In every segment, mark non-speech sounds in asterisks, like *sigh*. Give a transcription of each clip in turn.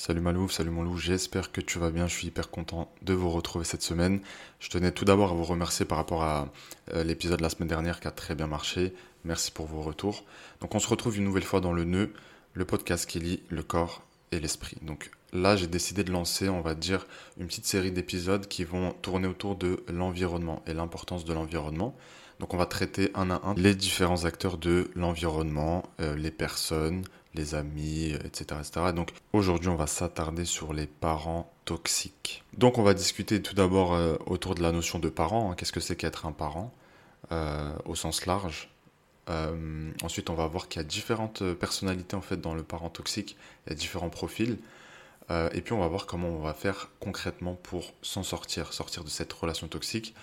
Salut Malouf, salut mon loup, j'espère que tu vas bien, je suis hyper content de vous retrouver cette semaine. Je tenais tout d'abord à vous remercier par rapport à euh, l'épisode de la semaine dernière qui a très bien marché. Merci pour vos retours. Donc on se retrouve une nouvelle fois dans le nœud, le podcast qui lie le corps et l'esprit. Donc là j'ai décidé de lancer, on va dire, une petite série d'épisodes qui vont tourner autour de l'environnement et l'importance de l'environnement. Donc on va traiter un à un les différents acteurs de l'environnement, euh, les personnes, les amis, etc. etc. Donc aujourd'hui on va s'attarder sur les parents toxiques. Donc on va discuter tout d'abord euh, autour de la notion de parent. Hein. Qu'est-ce que c'est qu'être un parent euh, au sens large? Ensuite, on va voir qu'il y a différentes personnalités en fait dans le parent toxique. Il y a différents profils. et puis, on va voir comment on va faire concrètement pour s'en sortir, sortir de cette relation toxique.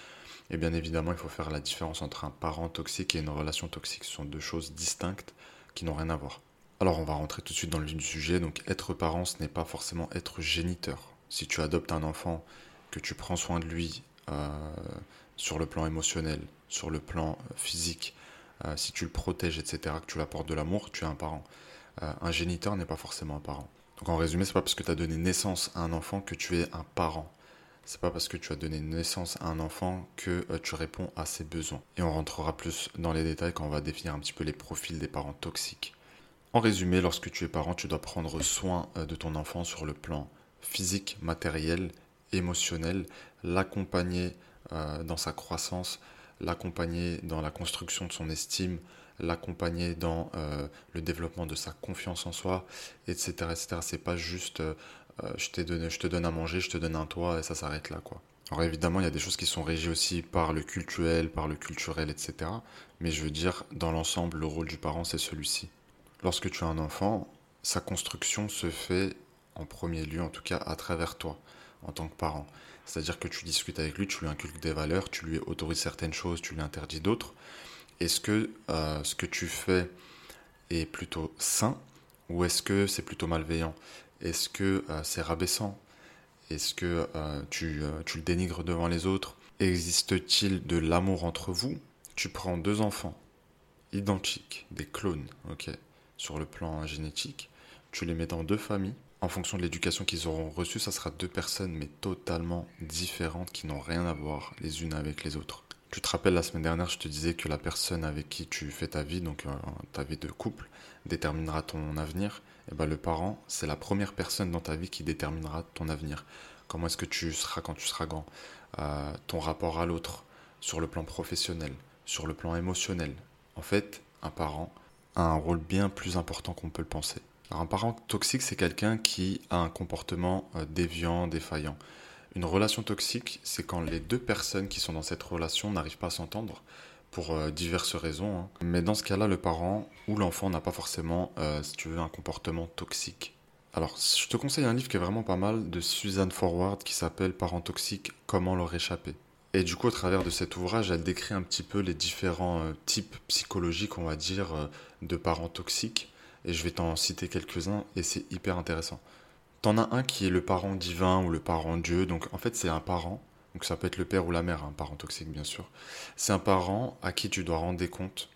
Et bien évidemment, il faut faire la différence entre un parent toxique et une relation toxique. Ce sont deux choses distinctes qui n'ont rien à voir. Alors on va rentrer tout de suite dans le sujet. Donc être parent, ce n'est pas forcément être géniteur. Si tu adoptes un enfant, que tu prends soin de lui euh, sur le plan émotionnel, sur le plan euh, physique, euh, si tu le protèges, etc., que tu lui apportes de l'amour, tu es un parent. un géniteur n'est pas forcément un parent. Donc en résumé, c'est pas parce que tu as donné naissance à un enfant que tu es un parent c'est pas parce que tu as donné naissance à un enfant que tu réponds à ses besoins. Et on rentrera plus dans les détails quand on va définir un petit peu les profils des parents toxiques. En résumé, lorsque tu es parent, tu dois prendre soin euh, de ton enfant sur le plan physique, matériel, émotionnel, l'accompagner euh, dans sa croissance, l'accompagner dans la construction de son estime, l'accompagner dans le développement de sa confiance en soi, etc. etc. C'est pas juste euh, je, te donne à manger, je te donne un toit, et ça s'arrête là, quoi. Alors évidemment, il y a des choses qui sont régies aussi par le culturel, par le culturel, etc. Mais je veux dire, dans l'ensemble, le rôle du parent, c'est celui-ci. Lorsque tu as un enfant, sa construction se fait en premier lieu, en tout cas, à travers toi, en tant que parent. C'est-à-dire que tu discutes avec lui, tu lui inculques des valeurs, tu lui autorises certaines choses, tu lui interdis d'autres. Est-ce que euh, ce que tu fais est plutôt sain ou est-ce que c'est plutôt malveillant? Est-ce que euh, c'est rabaissant? Est-ce que euh, tu, tu, le dénigres devant les autres? Existe-t-il de l'amour entre vous? Tu prends deux enfants identiques, des clones, ok, sur le plan génétique. Tu les mets dans deux familles. En fonction de l'éducation qu'ils auront reçue, ça sera deux personnes, mais totalement différentes, qui n'ont rien à voir les unes avec les autres. Tu te rappelles la semaine dernière, je te disais que la personne avec qui tu fais ta vie, donc ta vie de couple, déterminera ton avenir eh ben, le parent, c'est la première personne dans ta vie qui déterminera ton avenir. Comment est-ce que tu seras quand tu seras grand? Euh, Ton rapport à l'autre, sur le plan professionnel, sur le plan émotionnel. En fait, un parent un rôle bien plus important qu'on peut le penser. Alors, un parent toxique, c'est quelqu'un qui a un comportement euh, déviant, défaillant. Une relation toxique, c'est quand les deux personnes qui sont dans cette relation n'arrivent pas à s'entendre, pour euh, diverses raisons. Hein. Mais dans ce cas-là, le parent ou l'enfant n'a pas forcément, euh, si tu veux, un comportement toxique. Alors, je te conseille un livre qui est vraiment pas mal de Suzanne Forward qui s'appelle Parents toxiques, comment leur échapper. Et du coup, au travers de cet ouvrage, elle décrit un petit peu les différents euh, types psychologiques, on va dire, de parents toxiques. Et je vais t'en citer quelques-uns et c'est hyper intéressant. T'en as un qui est le parent divin ou le parent Dieu. Donc en fait, c'est un parent donc ça peut être le père ou la mère, un parent toxique bien sûr. C'est un parent à qui tu dois rendre des comptes,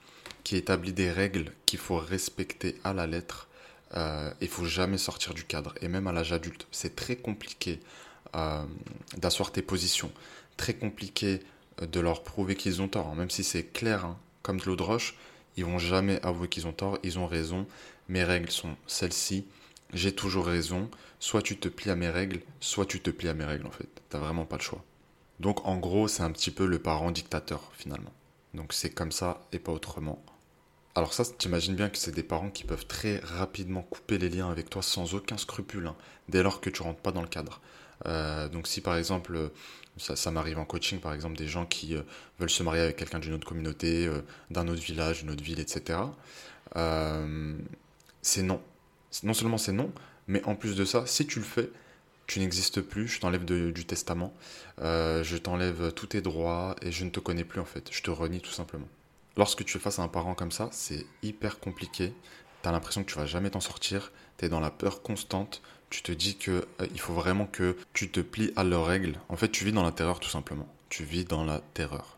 qui établit des règles qu'il faut respecter à la lettre. Euh, il faut jamais sortir du cadre, et même à l'âge adulte. C'est très compliqué euh, d'asseoir tes positions, très compliqué euh, de leur prouver qu'ils ont tort, même si c'est clair, hein, comme de l'eau de roche, ils vont jamais avouer qu'ils ont tort, ils ont raison, mes règles sont celles-ci, j'ai toujours raison, soit tu te plies à mes règles, soit tu te plies à mes règles en fait, t'as vraiment pas le choix. Donc en gros, c'est un petit peu le parent dictateur finalement. Donc c'est comme ça et pas autrement. Alors ça, t'imagines bien que c'est des parents qui peuvent très rapidement couper les liens avec toi sans aucun scrupule, hein, dès lors que tu rentres pas dans le cadre. Euh, donc si par exemple, ça, m'arrive en coaching par exemple, des gens qui euh, veulent se marier avec quelqu'un d'une autre communauté, euh, d'un autre village, d'une autre ville, etc. c'est non. Non seulement c'est non, mais en plus de ça, si tu le fais, tu n'existes plus, je t'enlève du testament, euh, je t'enlève tous tes droits et je ne te connais plus en fait, je te renie tout simplement. Lorsque tu es face à un parent comme ça, c'est hyper compliqué, tu as l'impression que tu vas jamais t'en sortir, tu es dans la peur constante, tu te dis que euh, il faut vraiment que tu te plies à leurs règles. En fait, tu vis dans la terreur tout simplement. Tu vis dans la terreur.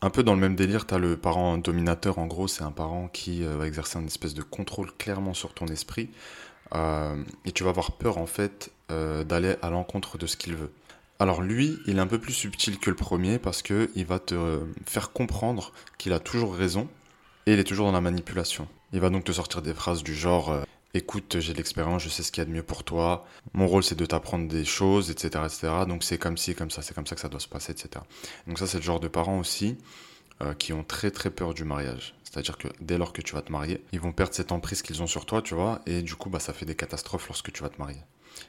Un peu dans le même délire, tu as le parent dominateur, en gros, c'est un parent qui euh, va exercer une espèce de contrôle clairement sur ton esprit. et tu vas avoir peur en fait d'aller à l'encontre de ce qu'il veut. Alors lui, il est un peu plus subtil que le premier parce que il va te faire comprendre qu'il a toujours raison et il est toujours dans la manipulation. Il va donc te sortir des phrases du genre euh, écoute, j'ai l'expérience, je sais ce qu'il y a de mieux pour toi. Mon rôle, c'est de t'apprendre des choses, etc., etc. Donc c'est comme ci, comme ça, c'est comme ça que ça doit se passer, etc. Donc ça, c'est le genre de parents aussi euh, qui ont très très peur du mariage. C'est-à-dire que dès lors que tu vas te marier, ils vont perdre cette emprise qu'ils ont sur toi, tu vois, et du coup, bah, ça fait des catastrophes lorsque tu vas te marier.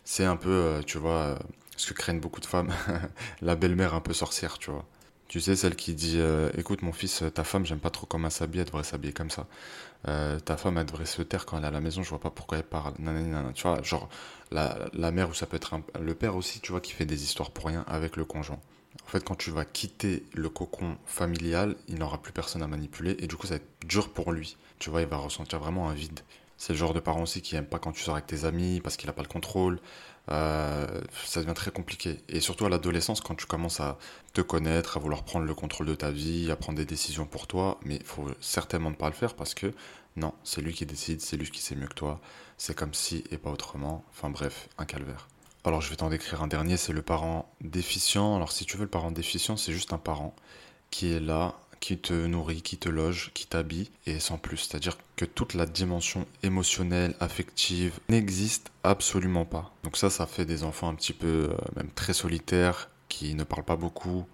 C'est un peu, euh, tu vois, ce que craignent beaucoup de femmes, *laughs* la belle-mère un peu sorcière, tu vois. Tu sais, celle qui dit Écoute, mon fils, ta femme, j'aime pas trop comment elle s'habille, elle devrait s'habiller comme ça. Euh, ta femme, elle devrait se taire quand elle est à la maison, je vois pas pourquoi elle parle. Tu vois, genre, la, mère ou ça peut être le père aussi, tu vois, qui fait des histoires pour rien avec le conjoint. En fait, quand tu vas quitter le cocon familial, il n'aura plus personne à manipuler et du coup, ça va être dur pour lui. Tu vois, il va ressentir vraiment un vide. C'est le genre de parent aussi qui aime pas quand tu sors avec tes amis parce qu'il a pas le contrôle. Euh, ça devient très compliqué. Et surtout à l'adolescence, quand tu commences à te connaître, à vouloir prendre le contrôle de ta vie, à prendre des décisions pour toi, mais il faut certainement ne pas le faire parce que non, c'est lui qui décide, c'est lui qui sait mieux que toi, c'est comme si et pas autrement. Enfin bref, un calvaire. Alors je vais t'en décrire un dernier, c'est le parent déficient. Alors si tu veux, le parent déficient, c'est juste un parent qui est là qui te nourrit, qui te loge, qui t'habille, et sans plus. C'est-à-dire que toute la dimension émotionnelle, affective, n'existe absolument pas. Donc ça, ça fait des enfants un petit peu, euh, même très solitaires, qui ne parlent pas beaucoup,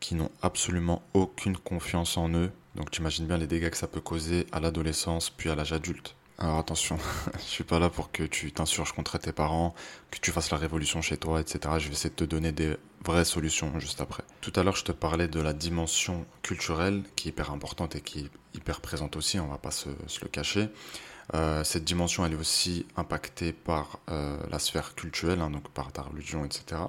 qui n'ont absolument aucune confiance en eux. Donc tu imagines bien les dégâts que ça peut causer à l'adolescence, puis à l'âge adulte. Alors attention, *laughs* je suis pas là pour que tu t'insurges contre tes parents, que tu fasses la révolution chez toi, etc. Je vais essayer de te donner des vraies solutions juste après. Tout à l'heure, je te parlais de la dimension culturelle qui est hyper importante et qui est hyper présente aussi, on va pas se, le cacher. Euh, cette dimension, elle est aussi impactée par euh, la sphère culturelle, hein, donc par ta religion, etc.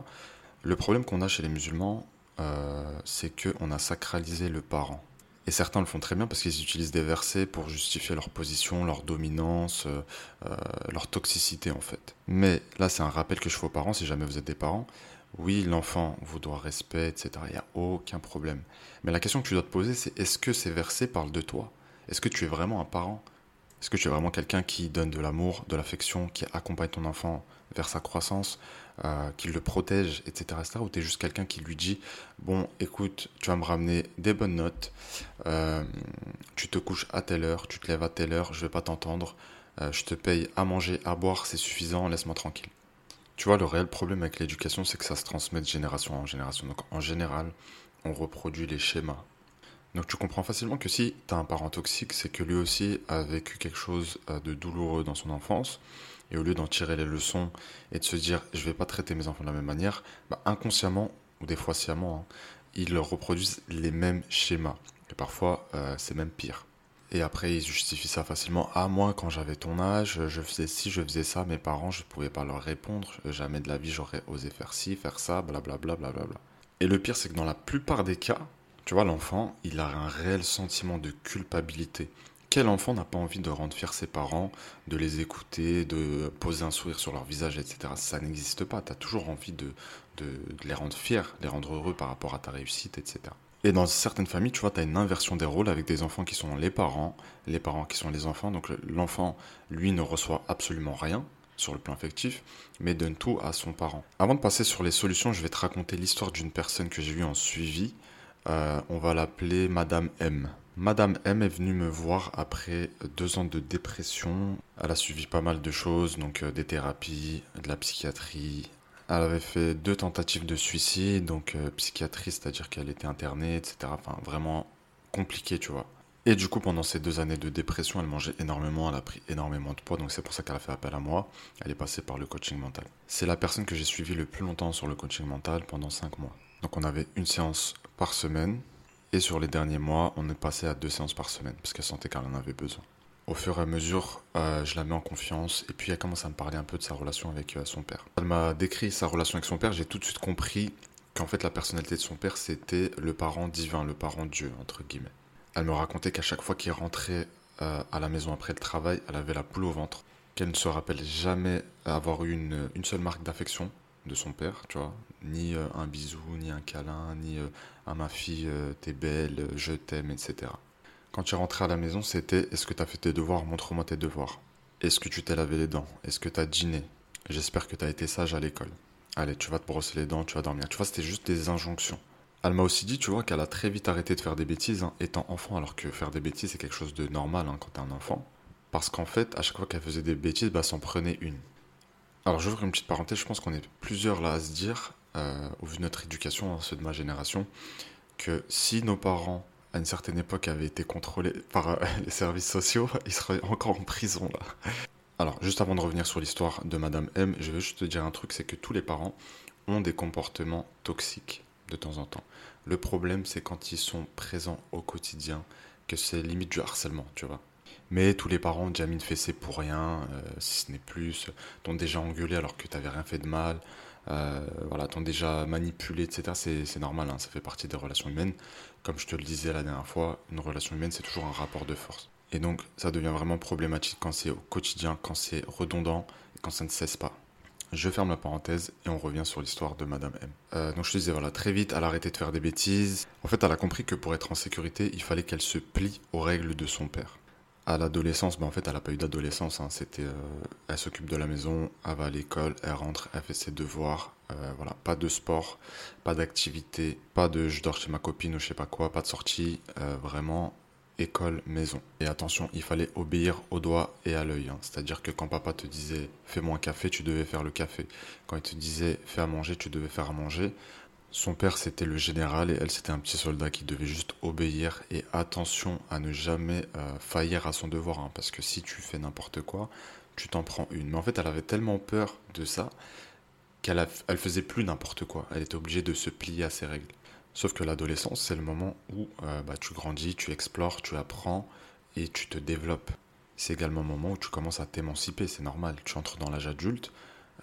Le problème qu'on a chez les musulmans, euh, c'est qu'on a sacralisé le parent. Et certains le font très bien parce qu'ils utilisent des versets pour justifier leur position, leur dominance, euh, euh, leur toxicité en fait. Mais là, c'est un rappel que je fais aux parents, si jamais vous êtes des parents. Oui, l'enfant vous doit respect, etc. Il n'y a aucun problème. Mais la question que tu dois te poser, c'est est-ce que ces versets parlent de toi? Est-ce que tu es vraiment un parent? Est-ce que tu es vraiment quelqu'un qui donne de l'amour, de l'affection, qui accompagne ton enfant vers sa croissance euh, qu'il le protège, etc., etc. Ou tu es juste quelqu'un qui lui dit Bon, écoute, tu vas me ramener des bonnes notes, euh, tu te couches à telle heure, tu te lèves à telle heure, je vais pas t'entendre, euh, je te paye à manger, à boire, c'est suffisant, laisse-moi tranquille. Tu vois, le réel problème avec l'éducation, c'est que ça se transmet de génération en génération. Donc, en général, on reproduit les schémas. Donc, tu comprends facilement que si tu as un parent toxique, c'est que lui aussi a vécu quelque chose de douloureux dans son enfance et au lieu d'en tirer les leçons et de se dire je vais pas traiter mes enfants de la même manière, bah, inconsciemment ou des fois sciemment, hein, ils reproduisent les mêmes schémas. Et parfois, euh, c'est même pire. Et après, ils justifient ça facilement. Ah, moi, quand j'avais ton âge, je faisais ci, je faisais ça. Mes parents, je ne pouvais pas leur répondre. Jamais de la vie, j'aurais osé faire ci, faire ça, blablabla. Bla, bla, bla, Et le pire, c'est que dans la plupart des cas, tu vois, l'enfant, il a un réel sentiment de culpabilité. Quel enfant n'a pas envie de rendre fiers ses parents, de les écouter, de poser un sourire sur leur visage, etc. Ça n'existe pas. Tu as toujours envie de, les rendre fiers, les rendre heureux par rapport à ta réussite, etc. Et dans certaines familles, tu vois, tu as une inversion des rôles avec des enfants qui sont les parents, les parents qui sont les enfants. Donc l'enfant, lui, ne reçoit absolument rien sur le plan affectif, mais donne tout à son parent. Avant de passer sur les solutions, je vais te raconter l'histoire d'une personne que j'ai eue en suivi. Euh, on va l'appeler Madame M. Madame M est venue me voir après deux ans de dépression. Elle a suivi pas mal de choses, donc euh, des thérapies, de la psychiatrie. Elle avait fait deux tentatives de suicide, donc euh, psychiatrie, c'est-à-dire qu'elle était internée, etc. Enfin, vraiment compliqué, tu vois. Et du coup, pendant ces deux années de dépression, elle mangeait énormément, elle a pris énormément de poids, donc c'est pour ça qu'elle a fait appel à moi. Elle est passée par le coaching mental. C'est la personne que j'ai suivie le plus longtemps sur le coaching mental pendant cinq mois. Donc on avait une séance par semaine, et sur les derniers mois, on est passé à deux séances par semaine, parce qu'elle sentait qu'elle en avait besoin. Au fur et à mesure, euh, je la mets en confiance, et puis elle commence à me parler un peu de sa relation avec euh, son père. Elle m'a décrit sa relation avec son père, j'ai tout de suite compris qu'en fait la personnalité de son père, c'était le parent divin, le parent Dieu, entre guillemets. Elle me racontait qu'à chaque fois qu'il rentrait euh, à la maison après le travail, elle avait la poule au ventre, qu'elle ne se rappelle jamais avoir eu une, une seule marque d'affection de son père, tu vois, ni un bisou, ni un câlin, ni ah ma fille, euh, t'es belle, je t'aime, etc. Quand tu rentrais à la maison, c'était est-ce que t'as fait tes devoirs? Montre-moi tes devoirs. Est-ce que tu t'es lavé les dents? Est-ce que tu as dîné? J'espère que tu as été sage à l'école. Allez, tu vas te brosser les dents, tu vas dormir. Tu vois, c'était juste des injonctions. Elle m'a aussi dit, tu vois, qu'elle a très vite arrêté de faire des bêtises hein, étant enfant, alors que faire des bêtises, c'est quelque chose de normal hein, quand t'es un enfant. Parce qu'en fait, à chaque fois qu'elle faisait des bêtises, bah, s'en prenait une. Alors, j'ouvre une petite parenthèse, je pense qu'on est plusieurs là à se dire, euh, au vu de notre éducation, hein, ceux de ma génération, que si nos parents, à une certaine époque, avaient été contrôlés par euh, *laughs* les services sociaux, *laughs* ils seraient encore en prison là. Alors, juste avant de revenir sur l'histoire de Madame M, je veux juste te dire un truc, c'est que tous les parents ont des comportements toxiques de temps en temps. Le problème, c'est quand ils sont présents au quotidien, que c'est limite du harcèlement, tu vois. Mais tous les parents ont déjà mis une fessée pour rien, euh, si ce n'est plus, t'ont déjà engueulé alors que t'avais rien fait de mal, euh, voilà, t'ont déjà manipulé, etc. C'est normal, hein, ça fait partie des relations humaines. Comme je te le disais la dernière fois, une relation humaine, c'est toujours un rapport de force. Et donc, ça devient vraiment problématique quand c'est au quotidien, quand c'est redondant quand ça ne cesse pas. Je ferme la parenthèse et on revient sur l'histoire de Madame M. Euh, donc je te disais, voilà, très vite, elle a arrêté de faire des bêtises. En fait, elle a compris que pour être en sécurité, il fallait qu'elle se plie aux règles de son père. À l'adolescence, ben en fait, elle n'a pas eu d'adolescence. Hein. C'était, euh, elle s'occupe de la maison, elle va à l'école, elle rentre, elle fait ses devoirs. Euh, voilà, pas de sport, pas d'activité, pas de je dors chez ma copine ou je sais pas quoi, pas de sortie. vraiment, école, maison. Et attention, il fallait obéir au doigt et à l'œil. Hein. C'est-à-dire que quand papa te disait fais-moi un café, tu devais faire le café. Quand il te disait fais à manger, tu devais faire à manger. Son père c'était le général et elle c'était un petit soldat qui devait juste obéir et attention à ne jamais euh, faillir à son devoir. Hein, parce que si tu fais n'importe quoi, tu t'en prends une. Mais en fait, elle avait tellement peur de ça qu'elle elle faisait plus n'importe quoi. Elle était obligée de se plier à ses règles. Sauf que l'adolescence, c'est le moment où euh, bah, tu grandis, tu explores, tu apprends et tu te développes. C'est également le moment où tu commences à t'émanciper, c'est normal. Tu entres dans l'âge adulte,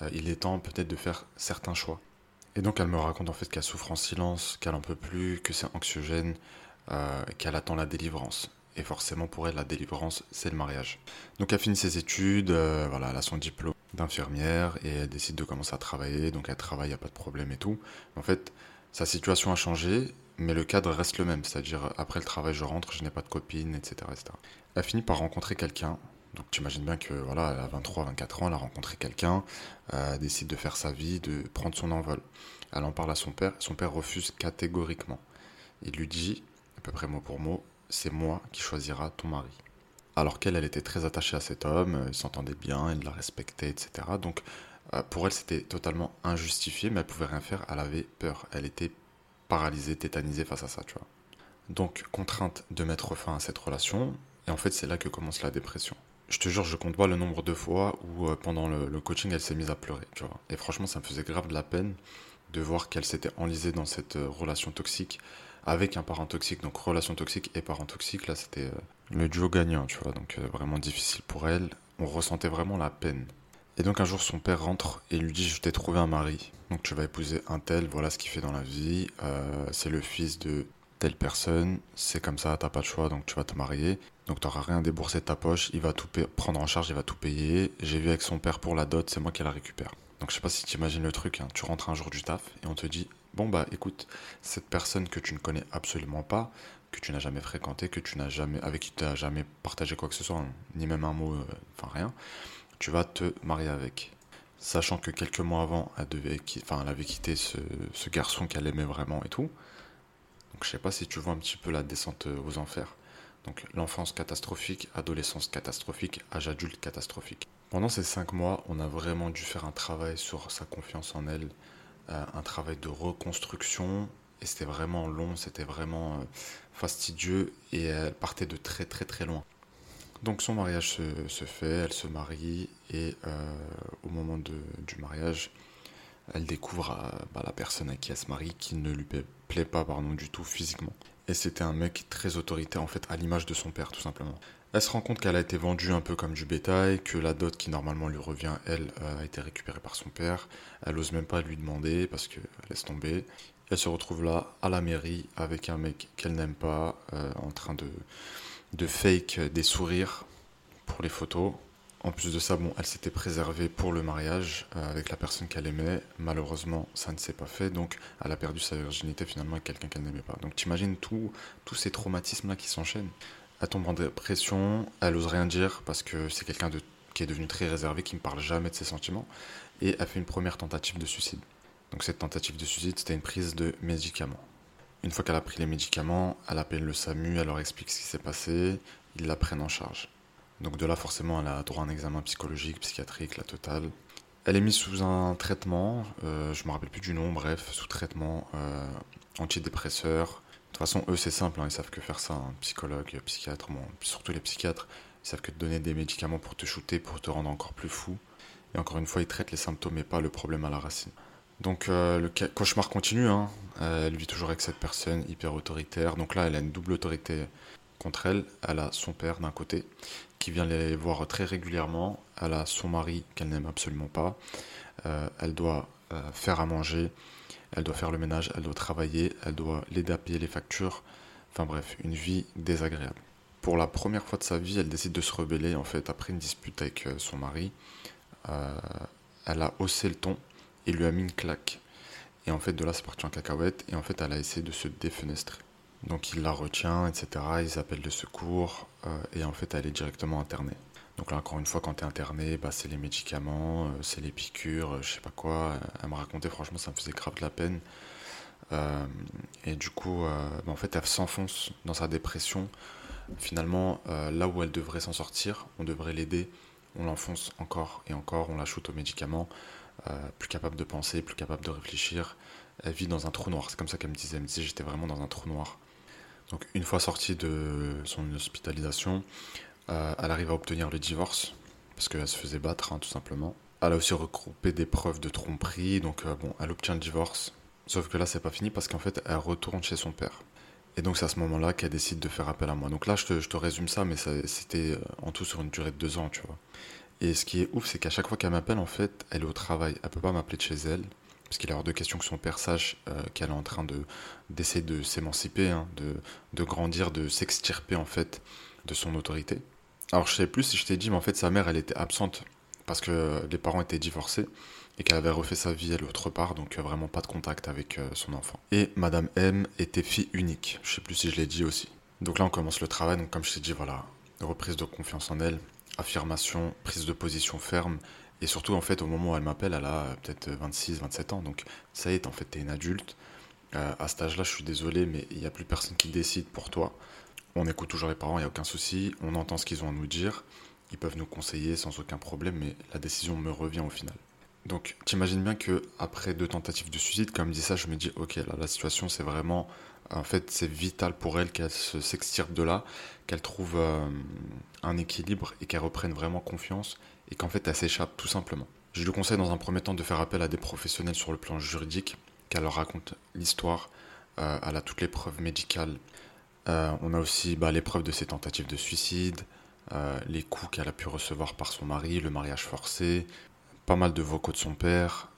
euh, il est temps peut-être de faire certains choix. Et donc elle me raconte en fait qu'elle souffre en silence, qu'elle en peut plus, que c'est anxiogène, euh, qu'elle attend la délivrance. Et forcément pour elle, la délivrance, c'est le mariage. Donc elle finit ses études, voilà, elle a son diplôme d'infirmière et elle décide de commencer à travailler. Donc elle travaille, il a pas de problème et tout. En fait, sa situation a changé, mais le cadre reste le même, c'est-à-dire après le travail je rentre, je n'ai pas de copine, etc., etc. Elle finit par rencontrer quelqu'un, donc tu imagines bien que voilà, a 23, 24 ans, elle a rencontré quelqu'un, elle décide de faire sa vie, de prendre son envol. Elle en parle à son père, son père refuse catégoriquement. Il lui dit, à peu près mot pour mot, c'est moi qui choisira ton mari. Alors qu'elle, elle était très attachée à cet homme, ils s'entendaient bien, il la respectait, etc. Donc euh, pour elle, c'était totalement injustifié, mais elle pouvait rien faire. Elle avait peur. Elle était paralysée, tétanisée face à ça, tu vois. Donc, contrainte de mettre fin à cette relation. Et en fait, c'est là que commence la dépression. Je te jure, je compte pas le nombre de fois où euh, pendant le, coaching, elle s'est mise à pleurer. Et franchement, ça me faisait grave de la peine de voir qu'elle s'était enlisée dans cette euh, relation toxique avec un parent toxique. Donc, relation toxique et parent toxique, là, c'était le duo gagnant, tu vois. Donc, vraiment difficile pour elle. On ressentait vraiment la peine. Et donc un jour son père rentre et lui dit je t'ai trouvé un mari, donc tu vas épouser un tel, voilà ce qu'il fait dans la vie, euh, c'est le fils de telle personne, c'est comme ça, t'as pas de choix, donc tu vas te marier, donc t'auras rien déboursé de ta poche, il va tout prendre en charge, il va tout payer, j'ai vu avec son père pour la dot, c'est moi qui la récupère. Donc je sais pas si tu imagines le truc, hein. tu rentres un jour du taf et on te dit bon bah écoute, cette personne que tu ne connais absolument pas, que tu n'as jamais fréquenté, que tu n'as jamais, avec qui tu n'as jamais partagé quoi que ce soit, hein, ni même un mot, euh, enfin rien, tu vas te marier avec. Sachant que quelques mois avant, elle, avait quitté ce, garçon qu'elle aimait vraiment et tout. Donc je sais pas si tu vois un petit peu la descente aux enfers. Donc l'enfance catastrophique, adolescence catastrophique, âge adulte catastrophique. Pendant ces cinq mois, on a vraiment dû faire un travail sur sa confiance en elle, euh, un travail de reconstruction. Et c'était vraiment long, c'était vraiment euh, fastidieux et elle partait de très très très loin. Donc son mariage se, fait, elle se marie et euh, au moment du mariage, elle découvre bah, la personne à qui elle se marie qui ne lui plaît pas du tout physiquement. Et c'était un mec très autoritaire en fait, à l'image de son père tout simplement. Elle se rend compte qu'elle a été vendue un peu comme du bétail, que la dot qui normalement lui revient, elle, euh, a été récupérée par son père. Elle ose même pas lui demander parce qu'elle laisse tomber. Elle se retrouve là, à la mairie, avec un mec qu'elle n'aime pas, en train de, de fake des sourires pour les photos. En plus de ça, bon, elle s'était préservée pour le mariage euh, avec la personne qu'elle aimait. Malheureusement, ça ne s'est pas fait, donc elle a perdu sa virginité finalement avec quelqu'un qu'elle n'aimait pas. Donc t'imagines tous ces traumatismes-là qui s'enchaînent. Elle tombe en dépression, elle ose rien dire parce que c'est quelqu'un qui est devenue très réservée, qui me parle jamais de ses sentiments, et elle fait une première tentative de suicide. Donc cette tentative de suicide, c'était une prise de médicaments. Une fois qu'elle a pris les médicaments, elle appelle le SAMU, elle leur explique ce qui s'est passé, ils la prennent en charge. Donc de là, forcément, elle a droit à un examen psychologique, psychiatrique, la totale. Elle est mise sous un traitement, euh, je me rappelle plus du nom, bref, sous traitement euh, antidépresseur. De toute façon, eux, c'est simple, hein, ils savent que faire ça, un psychologue, psychiatre, bon, surtout les psychiatres, ils savent que te donner des médicaments pour te shooter, pour te rendre encore plus fou. Et encore une fois, ils traitent les symptômes et pas le problème à la racine. Donc euh, le cauchemar continue, hein. euh, elle vit toujours avec cette personne hyper autoritaire. Donc là, elle a une double autorité contre elle. Elle a son père d'un côté, qui vient les voir très régulièrement. Elle a son mari qu'elle n'aime absolument pas. Euh, elle doit faire à manger, elle doit faire le ménage, elle doit travailler, elle doit l'aider à payer les factures. Enfin bref, une vie désagréable. Pour la première fois de sa vie, elle décide de se rebeller en fait après une dispute avec son mari. elle a haussé le ton il lui a mis une claque. Et en fait, de là, c'est parti en cacahuète. Et en fait, elle a essayé de se défenestrer. Donc, il la retient, etc. Ils appellent le secours. Euh, et en fait, elle est directement internée. Donc là, encore une fois, quand tu es interné, bah, c'est les médicaments, euh, c'est les piqûres, euh, je sais pas quoi. Elle me racontait, franchement, ça me faisait grave de la peine. et du coup, bah, en fait, elle s'enfonce dans sa dépression. Finalement, là où elle devrait s'en sortir, on devrait l'aider. On l'enfonce encore et encore, on la shoot aux médicaments. Euh, plus capable de penser, plus capable de réfléchir. Elle vit dans un trou noir, c'est comme ça qu'elle me disait. Elle me disait j'étais vraiment dans un trou noir. Donc une fois sortie de son hospitalisation, euh, elle arrive à obtenir le divorce, parce qu'elle se faisait battre, hein, tout simplement. Elle a aussi regroupé des preuves de tromperie, donc euh, bon, elle obtient le divorce. Sauf que là, c'est pas fini parce qu'en fait, elle retourne chez son père. Et donc, c'est à ce moment-là qu'elle décide de faire appel à moi. Donc là, je te, je te résume ça, mais c'était en tout sur une durée de deux ans, tu vois. Et ce qui est ouf, c'est qu'à chaque fois qu'elle m'appelle, en fait, elle est au travail. Elle peut pas m'appeler de chez elle, parce qu'il est hors de question que son père sache euh, qu'elle est en train de d'essayer de s'émanciper, hein, de, grandir, de s'extirper en fait de son autorité. Alors je sais plus si je t'ai dit, mais en fait sa mère, elle était absente parce que les parents étaient divorcés et qu'elle avait refait sa vie elle autre part, donc euh, vraiment pas de contact avec euh, son enfant. Et Madame M était fille unique. Je sais plus si je l'ai dit aussi. Donc là on commence le travail. Donc comme je t'ai dit, voilà, reprise de confiance en elle affirmation, prise de position ferme. Et surtout, en fait, au moment où elle m'appelle, elle a peut-être 26, 27 ans. Donc, ça y est, en fait, t'es une adulte. Euh, à cet âge-là, je suis désolé, mais il n'y a plus personne qui décide pour toi. On écoute toujours les parents, il n'y a aucun souci. On entend ce qu'ils ont à nous dire. Ils peuvent nous conseiller sans aucun problème, mais la décision me revient au final. Donc, t'imagines bien que après deux tentatives de suicide, comme dit ça, je me dis, ok, là, la situation, c'est vraiment en fait, c'est vital pour elle qu'elle s'extirpe de là, qu'elle trouve euh, un équilibre et qu'elle reprenne vraiment confiance et qu'en fait, elle s'échappe tout simplement. Je lui conseille dans un premier temps de faire appel à des professionnels sur le plan juridique, qu'elle leur raconte l'histoire, euh, elle a toutes les preuves médicales. Euh, on a aussi bah, les preuves de ses tentatives de suicide, les coups qu'elle a pu recevoir par son mari, le mariage forcé, pas mal de vocaux de son père.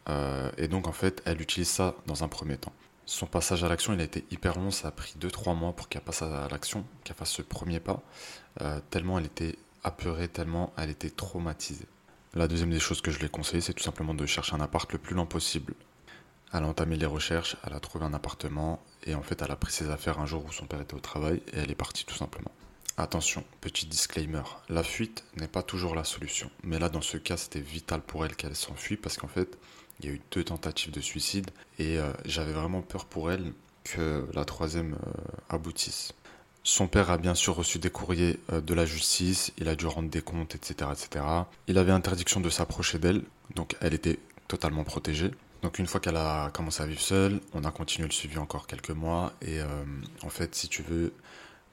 et donc, en fait, elle utilise ça dans un premier temps. Son passage à l'action, il a été hyper long, ça a pris 2-3 mois pour qu'elle passe à l'action, qu'elle fasse ce premier pas, euh, tellement elle était apeurée, tellement elle était traumatisée. La deuxième des choses que je lui ai conseillé, c'est tout simplement de chercher un appart le plus lent possible. Elle a entamé les recherches, elle a trouvé un appartement, et en fait elle a pris ses affaires un jour où son père était au travail, et elle est partie tout simplement. Attention, petit disclaimer, la fuite n'est pas toujours la solution, mais là dans ce cas c'était vital pour elle qu'elle s'enfuit parce qu'en fait il y a eu deux tentatives de suicide et euh, j'avais vraiment peur pour elle que la troisième euh, aboutisse. Son père a bien sûr reçu des courriers euh, de la justice, il a dû rendre des comptes, etc. etc. Il avait interdiction de s'approcher d'elle, donc elle était totalement protégée. Donc une fois qu'elle a commencé à vivre seule, on a continué le suivi encore quelques mois et en fait si tu veux,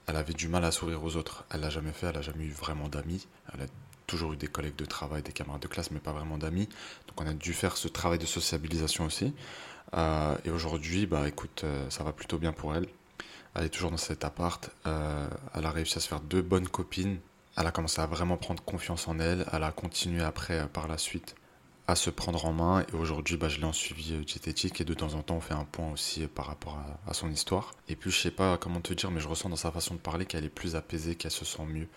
elle avait du mal à sourire aux autres. Elle l'a jamais fait, elle n'a jamais eu vraiment d'amis. Elle a toujours eu des collègues de travail, des camarades de classe, mais pas vraiment d'amis. Donc on a dû faire ce travail de sociabilisation aussi. Euh, et aujourd'hui, bah écoute, euh, ça va plutôt bien pour elle. Elle est toujours dans cet appart. Euh, elle a réussi à se faire deux bonnes copines. Elle a commencé à vraiment prendre confiance en elle. Elle a continué après, par la suite, à se prendre en main. Et aujourd'hui, bah, je l'ai en suivi diététique et de temps en temps, on fait un point aussi par rapport à, à, son histoire. Et puis, je sais pas comment te dire, mais je ressens dans sa façon de parler qu'elle est plus apaisée, qu'elle se sent mieux.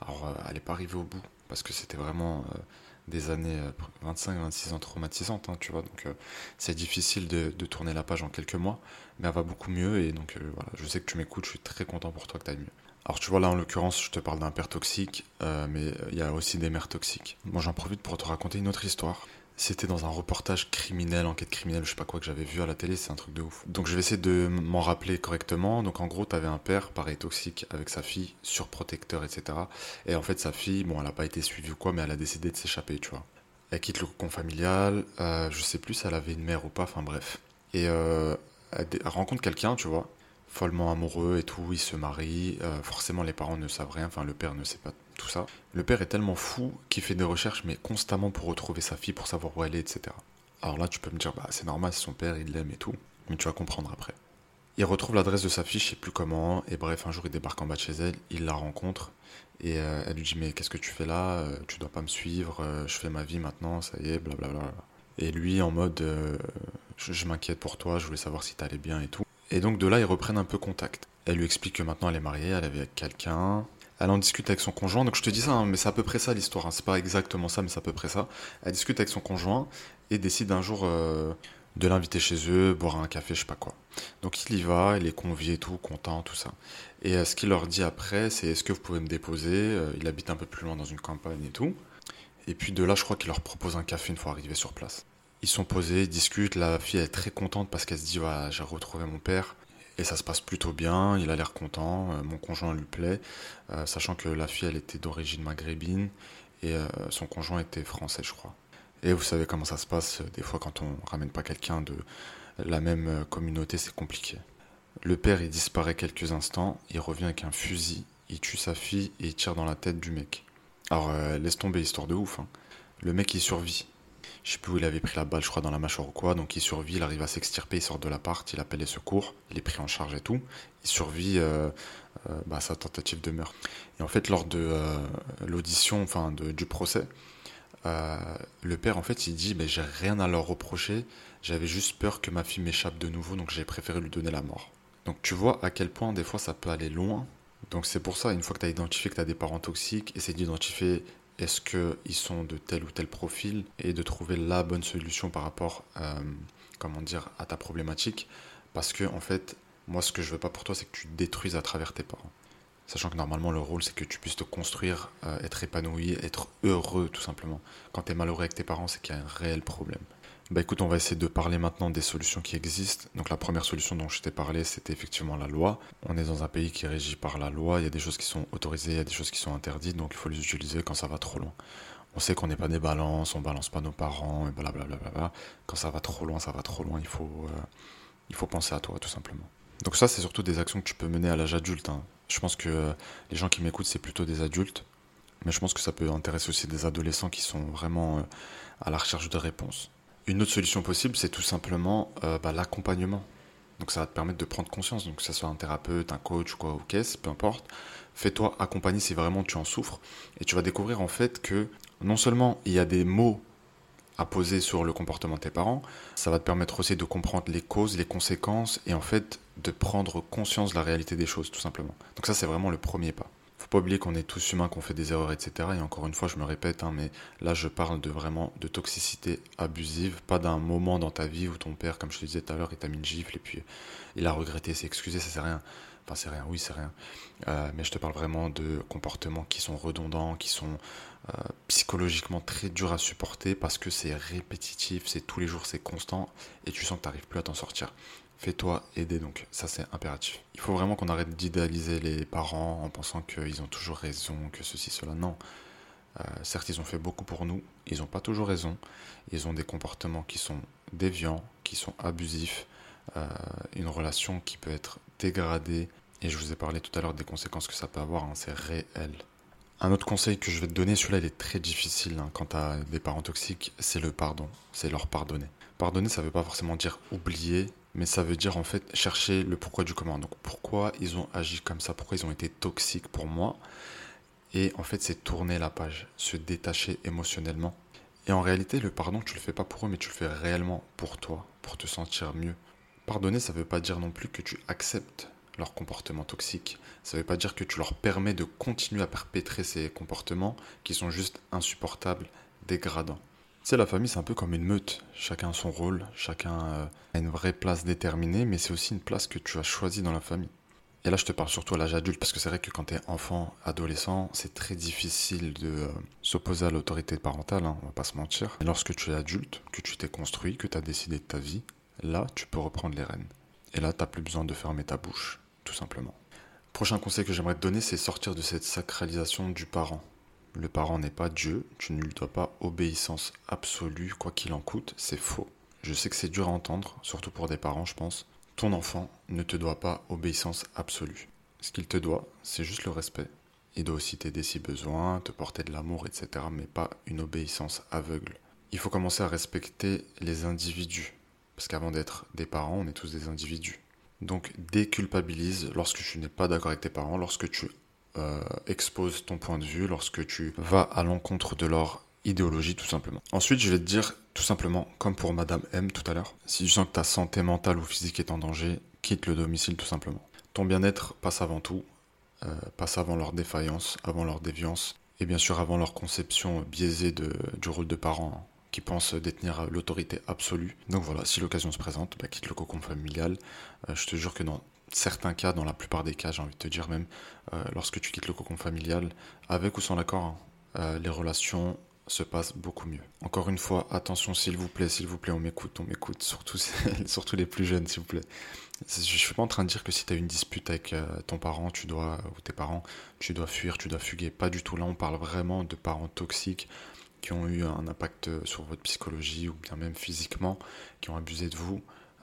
Alors, elle n'est pas arrivée au bout parce que c'était vraiment euh, des années 25-26 euh, ans traumatisantes, hein, tu vois. Donc euh, c'est difficile de, tourner la page en quelques mois, mais elle va beaucoup mieux et donc voilà, je sais que tu m'écoutes, je suis très content pour toi que tu ailles mieux. Alors tu vois là en l'occurrence je te parle d'un père toxique, euh, mais il y a aussi des mères toxiques. Moi j'en profite pour te raconter une autre histoire. C'était dans un reportage criminel, enquête criminelle, je sais pas quoi que j'avais vu à la télé, c'est un truc de ouf. Donc je vais essayer de m'en rappeler correctement. Donc en gros, t'avais un père, pareil, toxique avec sa fille, surprotecteur, etc. Et en fait, sa fille, bon, elle a pas été suivie ou quoi, mais elle a décidé de s'échapper, tu vois. Elle quitte le cocon familial, euh, je sais plus si elle avait une mère ou pas, enfin bref. Et euh, elle, rencontre quelqu'un, tu vois, follement amoureux et tout, ils se marient, euh, forcément les parents ne savent rien, enfin le père ne sait pas ça. Le père est tellement fou qu'il fait des recherches mais constamment pour retrouver sa fille, pour savoir où elle est, etc. Alors là tu peux me dire, bah c'est normal, c'est son père, il l'aime et tout, mais tu vas comprendre après. Il retrouve l'adresse de sa fille, je sais plus comment, et bref, un jour il débarque en bas de chez elle, il la rencontre, et euh, elle lui dit mais qu'est-ce que tu fais là euh, Tu dois pas me suivre, euh, je fais ma vie maintenant, ça y est, blablabla. Et lui en mode je, je m'inquiète pour toi, je voulais savoir si t'allais bien et tout. Et donc de là ils reprennent un peu contact. Elle lui explique que maintenant elle est mariée, elle est avec quelqu'un. Elle en discute avec son conjoint, donc je te dis ça, hein, mais c'est à peu près ça l'histoire. hein. C'est pas exactement ça, mais c'est à peu près ça. Elle discute avec son conjoint et décide un jour euh, de l'inviter chez eux, boire un café, je sais pas quoi. Donc il y va, il est convié et tout, content, tout ça. Et euh, ce qu'il leur dit après, c'est est-ce que vous pouvez me déposer Euh, Il habite un peu plus loin dans une campagne et tout. Et puis de là, je crois qu'il leur propose un café une fois arrivé sur place. Ils sont posés, ils discutent, la fille est très contente parce qu'elle se dit voilà, j'ai retrouvé mon père. Et ça se passe plutôt bien, il a l'air content, euh, mon conjoint lui plaît, euh, sachant que la fille elle était d'origine maghrébine et euh, son conjoint était français je crois. Et vous savez comment ça se passe, des fois quand on ramène pas quelqu'un de la même communauté c'est compliqué. Le père il disparaît quelques instants, il revient avec un fusil, il tue sa fille et il tire dans la tête du mec. Alors laisse tomber histoire de ouf. hein. Le mec il survit. Je sais plus où il avait pris la balle, je crois dans la mâchoire ou quoi, donc il survit, il arrive à s'extirper, il sort de l'appart, il appelle les secours, il est pris en charge et tout. Il survit euh, euh, bah, sa tentative de meurtre. Et en fait lors de euh, l'audition, enfin du procès, euh, le père en fait il dit mais j'ai rien à leur reprocher, j'avais juste peur que ma fille m'échappe de nouveau, donc j'ai préféré lui donner la mort. Donc tu vois à quel point des fois ça peut aller loin. Donc c'est pour ça, une fois que tu as identifié que tu as des parents toxiques, essaie d'identifier est-ce qu'ils sont de tel ou tel profil et de trouver la bonne solution par rapport euh, comment dire, à ta problématique. Parce que en fait, moi ce que je veux pas pour toi, c'est que tu te détruises à travers tes parents. Sachant que normalement le rôle c'est que tu puisses te construire, euh, être épanoui, être heureux tout simplement. Quand tu es malheureux avec tes parents, c'est qu'il y a un réel problème. Bah écoute, on va essayer de parler maintenant des solutions qui existent. Donc la première solution dont je t'ai parlé, c'était effectivement la loi. On est dans un pays qui est régi par la loi, il y a des choses qui sont autorisées, il y a des choses qui sont interdites, donc il faut les utiliser quand ça va trop loin. On sait qu'on n'est pas des balances, on balance pas nos parents, et blablabla. Bla bla. Quand ça va trop loin, ça va trop loin, il faut, euh, il faut penser à toi tout simplement. Donc ça, c'est surtout des actions que tu peux mener à l'âge adulte. hein. Je pense que euh, les gens qui m'écoutent, c'est plutôt des adultes. Mais je pense que ça peut intéresser aussi des adolescents qui sont vraiment euh, à la recherche de réponses. Une autre solution possible, c'est tout simplement euh, bah, l'accompagnement. Donc ça va te permettre de prendre conscience, donc que ce soit un thérapeute, un coach quoi, ou qu'est-ce, peu importe. Fais-toi accompagner si vraiment tu en souffres. Et tu vas découvrir en fait que non seulement il y a des mots à poser sur le comportement de tes parents, ça va te permettre aussi de comprendre les causes, les conséquences, et en fait de prendre conscience de la réalité des choses, tout simplement. Donc ça c'est vraiment le premier pas. Faut pas oublier qu'on est tous humains, qu'on fait des erreurs, etc. Et encore une fois, je me répète, hein, mais là, je parle de vraiment de toxicité abusive, pas d'un moment dans ta vie où ton père, comme je te disais tout à l'heure, il t'a mis une gifle et puis il a regretté, s'est excusé, ça c'est rien. Enfin, c'est rien, oui, c'est rien. Euh, mais je te parle vraiment de comportements qui sont redondants, qui sont euh, psychologiquement très durs à supporter parce que c'est répétitif, c'est tous les jours, c'est constant et tu sens que tu n'arrives plus à t'en sortir. Fais-toi aider donc, ça c'est impératif. Il faut vraiment qu'on arrête d'idéaliser les parents en pensant qu'ils ont toujours raison, que ceci, cela. Non. Euh, certes, ils ont fait beaucoup pour nous, ils n'ont pas toujours raison. Ils ont des comportements qui sont déviants, qui sont abusifs, euh, une relation qui peut être dégradée. Et je vous ai parlé tout à l'heure des conséquences que ça peut avoir, hein, c'est réel. Un autre conseil que je vais te donner, celui-là il est très difficile hein, quand tu as des parents toxiques, c'est le pardon, c'est leur pardonner. Pardonner, ça veut pas forcément dire oublier, mais ça veut dire en fait chercher le pourquoi du comment. Donc pourquoi ils ont agi comme ça, pourquoi ils ont été toxiques pour moi? Et en fait, c'est tourner la page, se détacher émotionnellement. Et en réalité, le pardon, tu le fais pas pour eux, mais tu le fais réellement pour toi, pour te sentir mieux. Pardonner, ça veut pas dire non plus que tu acceptes leur comportement toxique. Ça veut pas dire que tu leur permets de continuer à perpétrer ces comportements qui sont juste insupportables, dégradants. Sais, la famille, c'est un peu comme une meute. Chacun a son rôle, chacun euh, a une vraie place déterminée, mais c'est aussi une place que tu as choisie dans la famille. Et là, je te parle surtout à l'âge adulte, parce que c'est vrai que quand tu es enfant, adolescent, c'est très difficile de euh, s'opposer à l'autorité parentale, hein, on va pas se mentir. Et lorsque tu es adulte, que tu t'es construit, que tu as décidé de ta vie, là, tu peux reprendre les rênes. Et là, tu n'as plus besoin de fermer ta bouche, tout simplement. Prochain conseil que j'aimerais te donner, c'est sortir de cette sacralisation du parent. Le parent n'est pas Dieu, tu ne lui dois pas obéissance absolue, quoi qu'il en coûte, c'est faux. Je sais que c'est dur à entendre, surtout pour des parents, je pense. Ton enfant ne te doit pas obéissance absolue. Ce qu'il te doit, c'est juste le respect. Il doit aussi t'aider si besoin, te porter de l'amour, etc., mais pas une obéissance aveugle. Il faut commencer à respecter les individus, parce qu'avant d'être des parents, on est tous des individus. Donc déculpabilise lorsque tu n'es pas d'accord avec tes parents, lorsque tu euh, exposes ton point de vue, lorsque tu vas à l'encontre de leur idéologie tout simplement. Ensuite, je vais te dire tout simplement, comme pour Madame M tout à l'heure, si tu sens que ta santé mentale ou physique est en danger, quitte le domicile tout simplement. Ton bien-être passe avant tout, euh, passe avant leur défaillance, avant leur déviance, et bien sûr avant leur conception biaisée du rôle de parent hein, qui pensent détenir l'autorité absolue. Donc voilà, si l'occasion se présente, bah, quitte le cocon familial. Euh, je te jure que dans certains cas, dans la plupart des cas, j'ai envie de te dire même, euh, lorsque tu quittes le cocon familial, avec ou sans l'accord, hein, les relations se passe beaucoup mieux. Encore une fois, attention s'il vous plaît, s'il vous plaît, on m'écoute, on m'écoute, surtout, *laughs* surtout les plus jeunes, s'il vous plaît. Je suis pas en train de dire que si tu as une dispute avec euh, ton parent, tu dois, ou tes parents, tu dois fuir, tu dois fuguer. Pas du tout. Là, on parle vraiment de parents toxiques qui ont eu un impact sur votre psychologie ou bien même physiquement, qui ont abusé de vous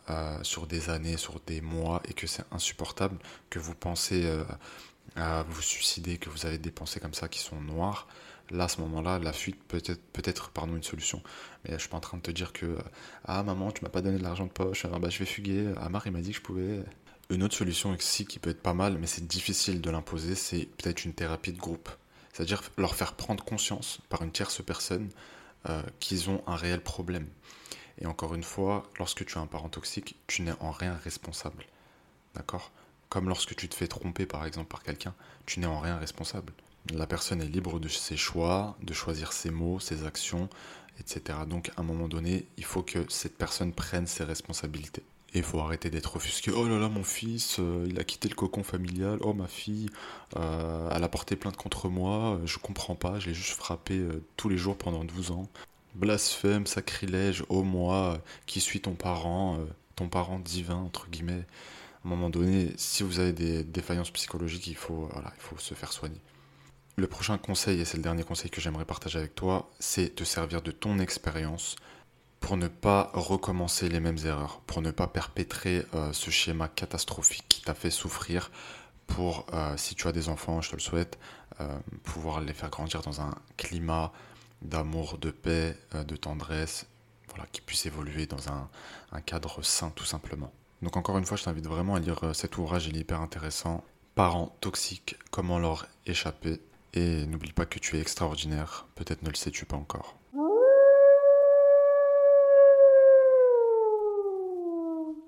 euh, sur des années, sur des mois et que c'est insupportable, que vous pensez euh, à vous suicider, que vous avez des pensées comme ça qui sont noires là, à ce moment-là, la fuite peut être, peut-être pardon, une solution. Mais je suis pas en train de te dire que Ah, maman, tu m'as pas donné de l'argent de poche, bah, je vais fuguer. Amar, il m'a dit que je pouvais. Une autre solution aussi qui peut être pas mal, mais c'est difficile de l'imposer, c'est peut-être une thérapie de groupe. C'est-à-dire leur faire prendre conscience par une tierce personne euh, qu'ils ont un réel problème. Et encore une fois, lorsque tu as un parent toxique, tu n'es en rien responsable. D'accord? Comme lorsque tu te fais tromper par exemple par quelqu'un, tu n'es en rien responsable. La personne est libre de ses choix, de choisir ses mots, ses actions, etc. Donc à un moment donné, il faut que cette personne prenne ses responsabilités. Et il faut arrêter d'être offusqué. Oh là là, mon fils, euh, il a quitté le cocon familial. Oh ma fille, euh, elle a porté plainte contre moi. Je comprends pas, je l'ai juste frappé euh, tous les jours pendant 12 ans. Blasphème, sacrilège, oh moi, qui suis ton parent, ton parent divin, entre guillemets. À un moment donné, si vous avez des défaillances psychologiques, il faut, voilà, il faut se faire soigner. Le prochain conseil, et c'est le dernier conseil que j'aimerais partager avec toi, c'est de servir de ton expérience pour ne pas recommencer les mêmes erreurs, pour ne pas perpétrer euh, ce schéma catastrophique qui t'a fait souffrir, pour, euh, si tu as des enfants, je te le souhaite, euh, pouvoir les faire grandir dans un climat d'amour, de paix, de tendresse, voilà, qui puisse évoluer dans un, un, cadre sain tout simplement. Donc encore une fois, je t'invite vraiment à lire cet ouvrage, il est hyper intéressant. Parents toxiques, comment leur échapper? Et n'oublie pas que tu es extraordinaire, peut-être ne le sais-tu pas encore.